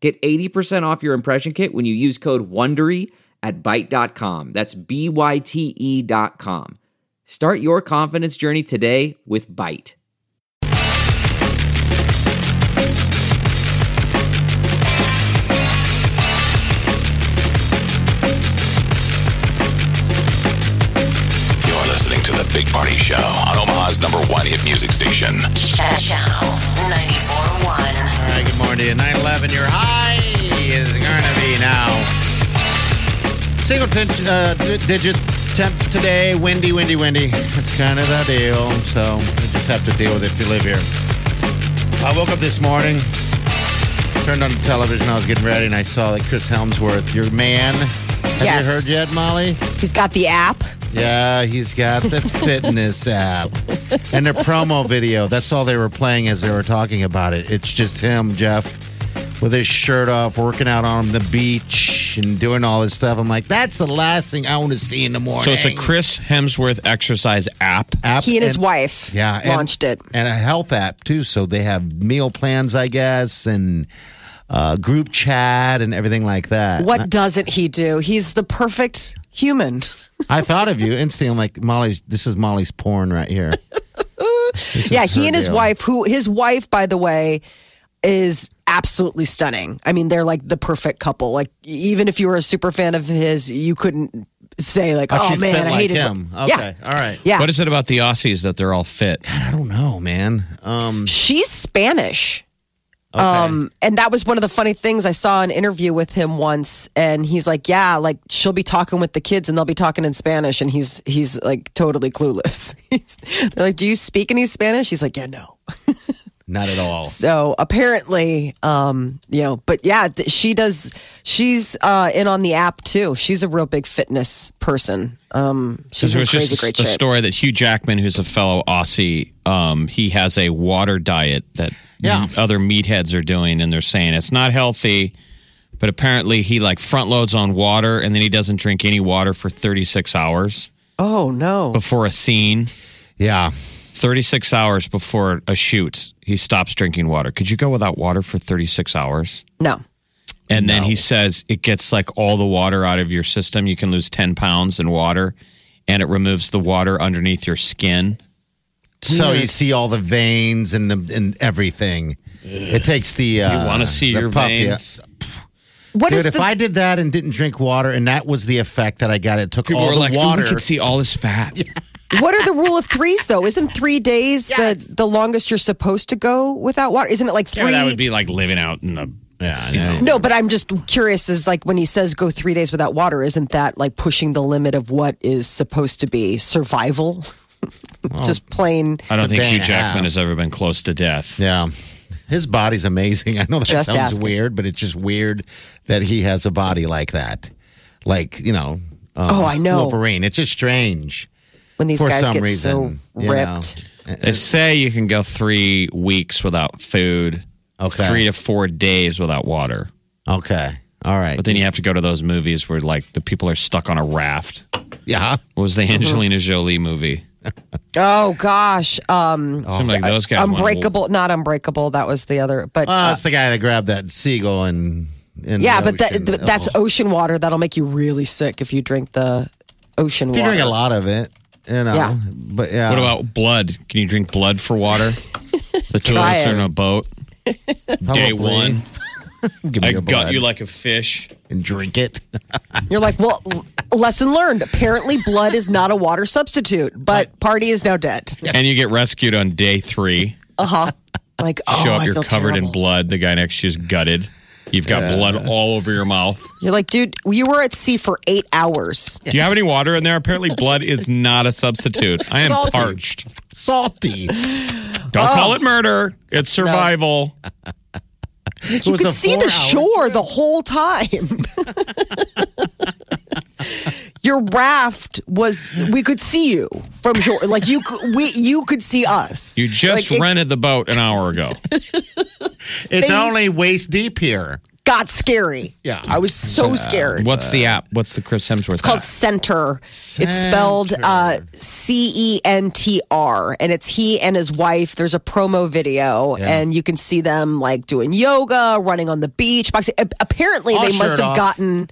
Get 80% off your impression kit when you use code WONDERY at Byte.com. That's B-Y-T-E dot com. Start your confidence journey today with Byte. You're listening to The Big Party Show on Omaha's number one hit music station. Channel 94.1. All right, 9 11, your high is going to be now. Single t- uh, d- digit temps today. Windy, windy, windy. That's kind of the deal. So you just have to deal with it if you live here. I woke up this morning, turned on the television. I was getting ready, and I saw that Chris Hemsworth, your man. Have Yes. you heard yet, Molly? He's got the app. Yeah, he's got the fitness app. And their promo video, that's all they were playing as they were talking about it. It's just him, Jeff, with his shirt off, working out on the beach and doing all this stuff. I'm like, that's the last thing I want to see in the morning. So it's a Chris Hemsworth exercise app. app. He and his wife yeah, and- launched it. And a health app, too. So they have meal plans, I guess, and uh, group chat and everything like that. What doesn't he do? He's the perfect human. I thought of you instantly. I'm like, Molly's, this is Molly's porn right here. Yeah, he her and his wife, who his wife, by the way, is absolutely stunning. I mean, they're like the perfect couple. Like, even if you were a super fan of his, you couldn't say like, "Oh, she's man, I like hate him. wife." Okay, all right. Yeah, yeah. What is it about the Aussies that they're all fit? I don't know, man. Um, She's Spanish. Okay. Um, and that was one of the funny things. I saw an interview with him once, and he's like, "Yeah, like she'll be talking with the kids, and they'll be talking in Spanish," and he's he's like totally clueless. They're like, "Do you speak any Spanish?" He's like, "Yeah, no." not at all. So apparently, um, you know, but yeah, th- she does. She's uh, in on the app too. She's a real big fitness person. Um, she's There in was crazy just great a, a story that Hugh Jackman, who's a fellow Aussie, um, he has a water diet that Yeah. other meatheads are doing, and they're saying it's not healthy. But apparently, he like front loads on water, and then he doesn't drink any water for 36 hours Oh no! before a scene. Yeah. 36 hours before a shoot, he stops drinking water. Could you go without water for 36 hours? No. And then he says it gets like all the water out of your system. You can lose 10 pounds in water and it removes the water underneath your skin. So you see all the veins and the and everything. It takes the. Uh, You want to see your puff, yeah. veins? What is Dude, if the? I did that and didn't drink water, and that was the effect that I got, it took People all were the like, "Ooh, water. we can see all his fat. what are the rule of threes though? Isn't three days the the longest you're supposed to go without water? Isn't it like Yeah, three? that would be like living out in the. yeah, You know. no, but I'm just curious. Is like when he says go three days without water, isn't that like pushing the limit of what is supposed to be survival? just plain. I don't think Hugh Jackman half. has ever been close to death. yeah. His body's amazing. I know that Just sounds asking. weird, but it's just weird that he has a body like that. Like you know. uh, Oh, I know. Wolverine. It's just strange. When these for guys some get reason, so you know. ripped. They say you can go three weeks without food, Okay. three to four days without water. Okay. All right. But then you have to go to those movies where like the people are stuck on a raft. yeah. What was the. Angelina Jolie movie? Oh gosh, um, Seemed like those guys. went- unbreakable, not unbreakable. That was the other, but Well, uh, that's the guy that grabbed that seagull and. in yeah, but that, ocean. that's Oh. ocean water that'll make you really sick if you drink the ocean If you water. drink a lot of it, you know. Yeah. But yeah. What about blood? Can you drink blood for water? The two of Try us are in a boat. Day Probably. one, Give me I your gut blood you like a fish. and drink it. You're like, well, lesson learned. Apparently, blood is not a water substitute, but party is now dead. And you get rescued on day three. Uh huh. Like, oh, Show up, I you're feel covered in terrible. blood. The guy next to you is gutted. You've got blood all over your mouth. You're like, dude, you were at sea for eight hours. Do you have any water in there? Apparently, blood is not a substitute. I am Salty. parched. Salty. Don't Oh. call it murder. It's survival. You was could see the four-hour shore the whole time. Your raft was we could see you from shore. Like you could we you could see us. You just Like, it rented the boat an hour ago. It's Things- only waist deep here. got scary. Yeah. I was so scared. What's the app? What's the Chris Hemsworth It's called app? Centr. It's spelled uh, C E N T R, and it's he and his wife. There's a promo video, and you can see them like doing yoga, running on the beach, boxing. A- Apparently, All they must shirt have off. gotten,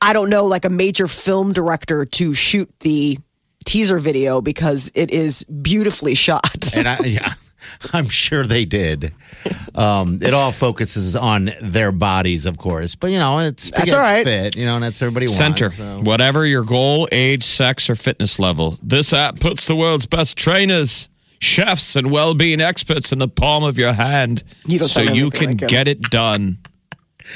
I don't know, like a major film director to shoot the teaser video because it is beautifully shot. And I, yeah, I'm sure they did. Um, it all focuses on their bodies, of course, but you know, it's to That's get all right. fit. You know, and that's everybody Centr. wants. so. Whatever your goal, age, sex, or fitness level, this app puts the world's best trainers, chefs, and well-being experts in the palm of your hand, You don't so sound you anything can like him. get it done.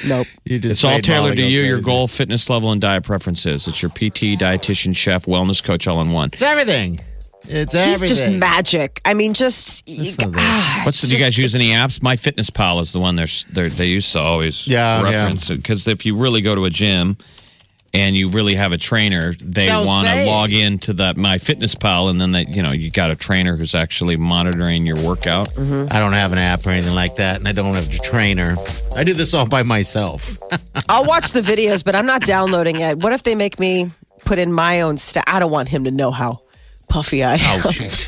nope. You just It's all made tailored to go you, your crazy. goal, fitness level, and diet preferences. It's your PT, dietitian, chef, wellness coach, all in one. It's everything. It's He's everything. just magic. I mean, just Listen to ah, What's the, it's do you guys use any apps? My Fitness Pal is the one they're, they're they used to always Yeah, yeah. reference because if you really go to a gym and you really have a trainer, they Don't want to say log into that My Fitness Pal, and then they you know you got a trainer who's actually monitoring your workout. Mm-hmm. I don't have an app or anything like that, and I don't have a trainer. I do this all by myself. I'll watch the videos, but I'm not downloading it. What if they make me put in my own stuff? I don't want him to know how puffy I am. Oh, jeez.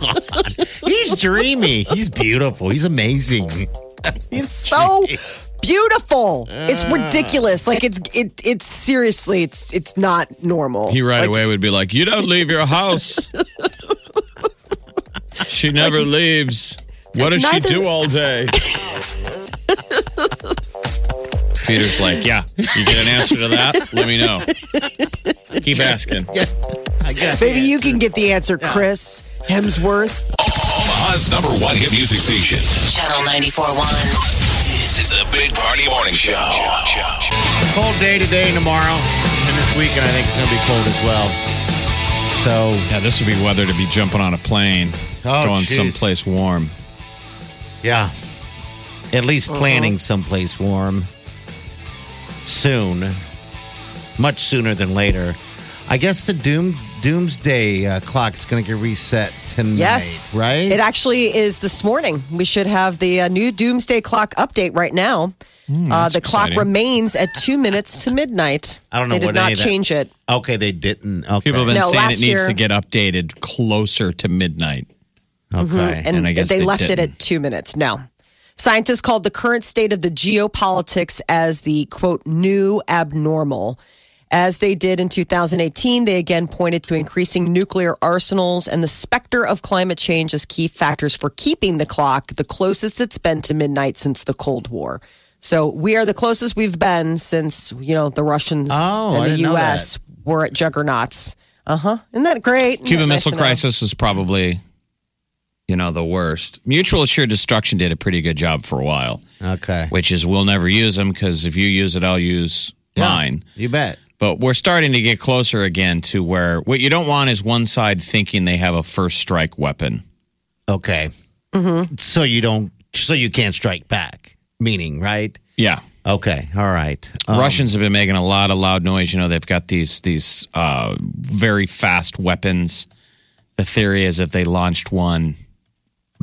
God. He's dreamy. He's beautiful. He's amazing. He's so beautiful. It's ah. ridiculous. Like it's it it's seriously it's it's not normal. He right Like, away would be like, "You don't leave your house. she never leaves. What does she do all day?" Peter's like, "Yeah, you get an answer to that? Let me know. Keep asking." I guess. Maybe you can get the answer, Chris Hemsworth. Omaha's number one hit music station. Channel 94.1. This is the Big Party Morning Show. Cold day today and tomorrow, and this weekend I think it's going to be cold as well. So Yeah, this would be weather to be jumping on a plane, Oh, going jeez. someplace warm. yeah, at least Uh-huh. planning someplace warm soon, much sooner than later. I guess the doom doomsday uh, is going to get reset tonight. Yes. right. It actually is this morning. We should have the uh, new doomsday clock update right now. uh, the clock exciting. remains at two minutes to midnight. I don't know They did what not any of that- change it. okay, they didn't. Okay, People have been No, saying it needs year- to get updated closer to midnight. okay. and, And I guess they, they left it didn't. at two minutes. No. Scientists called the current state of the geopolitics as the quote new abnormal. As they did in 2018, they again pointed to increasing nuclear arsenals and the specter of climate change as key factors for keeping the clock the closest it's been to midnight since the Cold War. So we are the closest we've been since, you know, the Russians Oh, and the US were at juggernauts. Uh huh. Isn't that great? Cuban that nice Missile to? Crisis was probably, you know, the worst. Mutual Assured Destruction did a pretty good job for a while, okay. which is we'll never use them because if you use it, I'll use Yeah, mine. You bet. But we're starting to get closer again to where what you don't want is one side thinking they have a first strike weapon. Okay. So you don't. So you can't strike back. Meaning, right? Yeah. Okay. All right. Um, Russians have been making a lot of loud noise. You know, they've got these these uh, very fast weapons. The theory is if they launched one,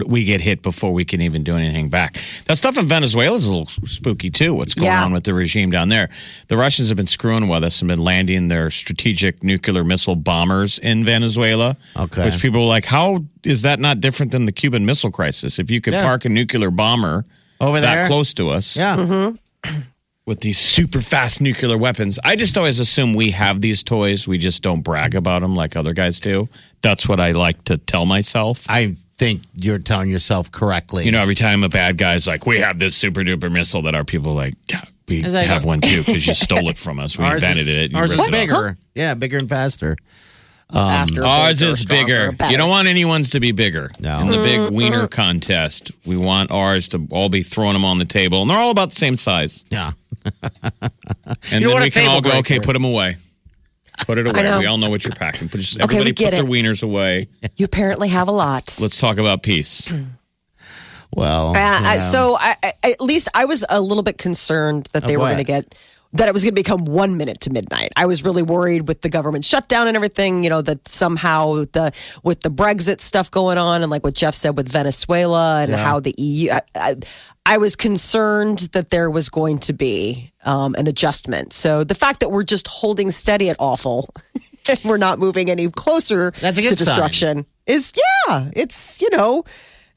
we get hit before we can even do anything back. That stuff in Venezuela is a little spooky too. What's going Yeah. on with the regime down there? The Russians have been screwing with us and been landing their strategic nuclear missile bombers in Venezuela. Okay. Which people are like, how is that not different than the Cuban Missile Crisis? If you could Yeah. park a nuclear bomber Over that there? close to us, Yeah. Mm-hmm. with these super fast nuclear weapons. I just always assume we have these toys. We just don't brag about them like other guys do. That's what I like to tell myself. I think you're telling yourself correctly. You know, every time a bad guy's like, we have this super duper missile that our people are like, yeah, we like- have one too because you stole it from us. We ours invented is, it. You Ours ripped is it off. bigger. Yeah, bigger and faster. Faster, um, Ours is bigger. You don't want anyone's to be bigger. No. In the big mm-hmm. wiener contest, we want ours to all be throwing them on the table. And they're all about the same size. Yeah. And You then we can all table go, okay, put them away. Put it away. We all know what you're packing. But just Okay, everybody we get put their wieners away. You apparently have a lot. Let's talk about peace. Well, Uh, yeah. so I, I, at least I was a little bit concerned that they Of were going to get that it was going to become one minute to midnight. I was really worried with the government shutdown and everything. You know that somehow the with the Brexit stuff going on and like what Jeff said with Venezuela and how the EU. I, I, I was concerned that there was going to be um, an adjustment. So the fact that we're just holding steady at awful, and we're not moving any closer That's a good to sign. destruction is yeah. It's you know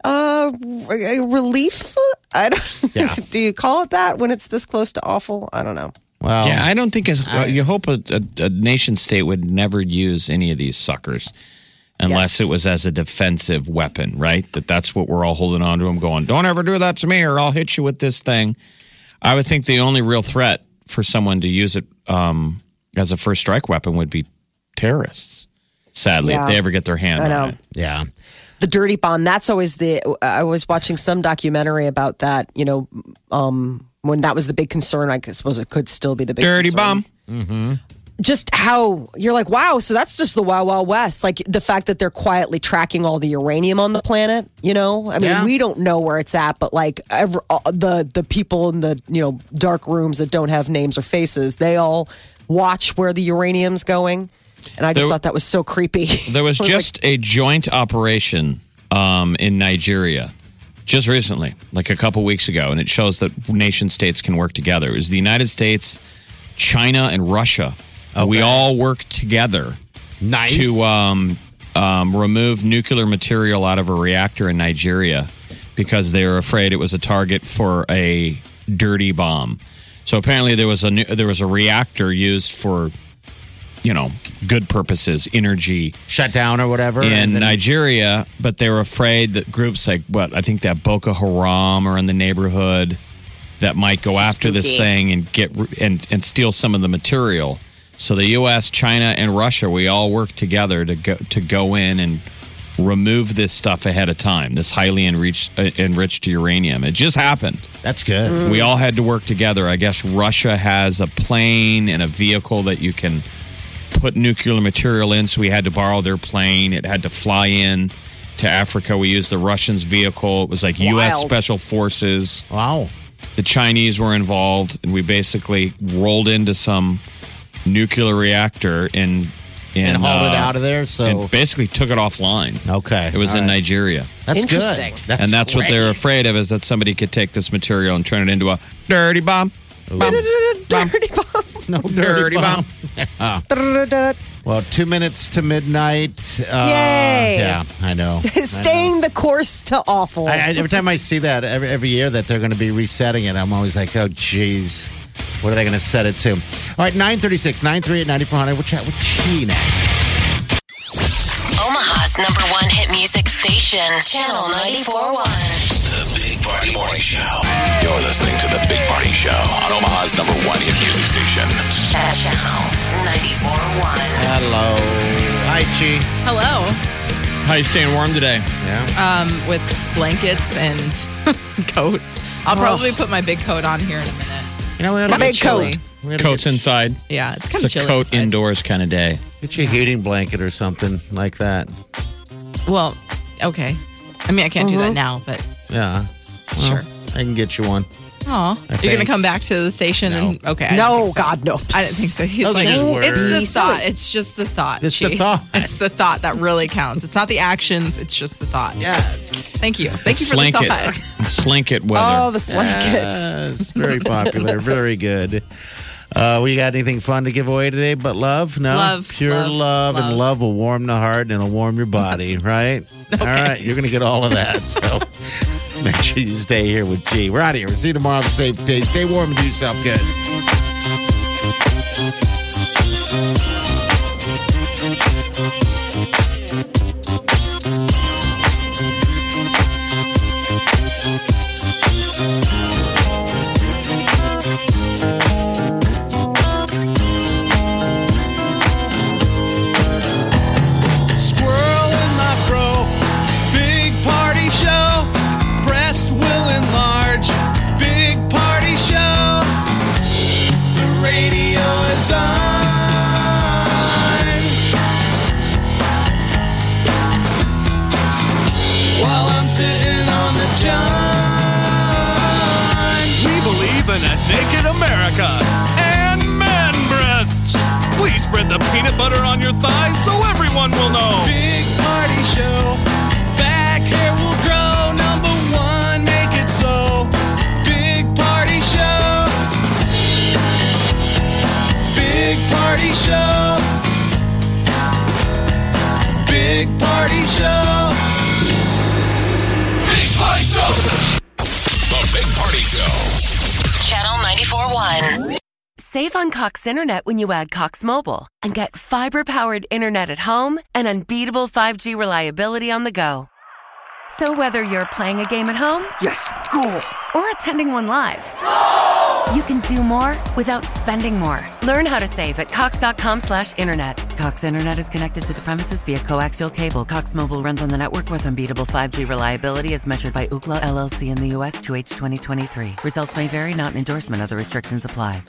uh relief i don't Yeah. do you call it that when it's this close to awful i don't know well, Yeah, I don't think it's, well, you hope a, a, a nation state would never use any of these suckers unless Yes. it was as a defensive weapon, right? That that's what we're all holding on to them going, don't ever do that to me or I'll hit you with this thing. I would think the only real threat for someone to use it um, as a first strike weapon would be terrorists. Sadly, Yeah. if they ever get their hand I on it. yeah. The dirty bomb that's always the i was watching some documentary about that you know um when that was the big concern i suppose it could still be the big Dirty concern. bomb. just how you're like wow so that's just the wild wild west like the fact that they're quietly tracking all the uranium on the planet you know i mean Yeah. we don't know where it's at but like ever, uh, the the people in the you know dark rooms that don't have names or faces they all watch where the uranium's going and i just There- thought that was so creepy There was I like, just a joint operation um, in Nigeria just recently, like a couple weeks ago, and it shows that nation states can work together. It was the United States, China, and Russia. We all worked together Nice. to um, um, remove nuclear material out of a reactor in Nigeria because they were afraid it was a target for a dirty bomb. So apparently there was a nu- there was a reactor used for you know good purposes, energy shut down or whatever. in then- Nigeria, but they were afraid that groups like what I think that Boko Haram are in the neighborhood that might go after this thing and get and and steal some of the material. So the U.S., China, and Russia, we all work together to go to go in and remove this stuff ahead of time. This highly enriched uh, enriched uranium. It just happened. That's good. We all had to work together. I guess Russia has a plane and a vehicle that you can put nuclear material in, so we had to borrow their plane. It had to fly in to Africa. We used the Russians' vehicle. It was like U.S. Special Forces. Wow. The Chinese were involved, and we basically rolled into some nuclear reactor in in And hauled it uh, out of there. So and basically took it offline. okay, It was All in right. Nigeria. That's Interesting. good. and that's what they're afraid of is that somebody could take this material and turn it into a dirty bomb. Bomb. dirty bomb No Dirty bomb. Well, two minutes to midnight. Uh, Yay. Yeah, I know. I know. staying the course to awful I, I, every time I see that every, every year that they're going to be resetting it, I'm always like, oh, geez. What are they going to set it to? All right, 936, 938, 9400. We'll chat with Chi next. Omaha's number one hit music station, Channel 94.1. The Big Party Morning Show. You're listening to The Big Party Show on Omaha's number one hit music station. Channel 94.1. Hello. Hi, Chi. Hello. How you staying warm today? Yeah. Um, with blankets and coats. I'll probably put my big coat on here in a minute. You know, we My big chilly. coat. We gotta Coats inside. Yeah, it's kind It's of a chilly. coat inside. indoors kind of day. Get you a heating blanket or something like that. Well, okay. I mean, I can't do that now, but Yeah. Well, Sure. I can get you one. oh, you're think- gonna come back to the station No. and okay. I no so. god no I didn't think so. He's Those like, just it's the thought. It's just the thought. It's the thought. It's the thought that really counts. It's not the actions. It's just the thought. Yes. Thank you. Thank you for Slink the it. thought. Slink it weather. oh the slankets Yes, very popular. very good. Uh, we got anything fun to give away today but love? No? Love, Pure love, love, and love. love will warm the heart and it'll warm your body, right? All right, you're going to get all of that. So make sure you stay here with G. We're out of here. We'll see you tomorrow. Have a safe day. Stay warm and do yourself good. Everyone will know. Save on Cox Internet when you add Cox Mobile and get fiber powered internet at home and unbeatable 5G reliability on the go. So, whether you're playing a game at home, yes, cool, or attending one live, you can do more without spending more. Learn how to save at Cox.com/slash internet. Cox Internet is connected to the premises via coaxial cable. Cox Mobile runs on the network with unbeatable 5G reliability as measured by Ookla LLC in the US to H2023. Results may vary, not an endorsement. Other restrictions apply.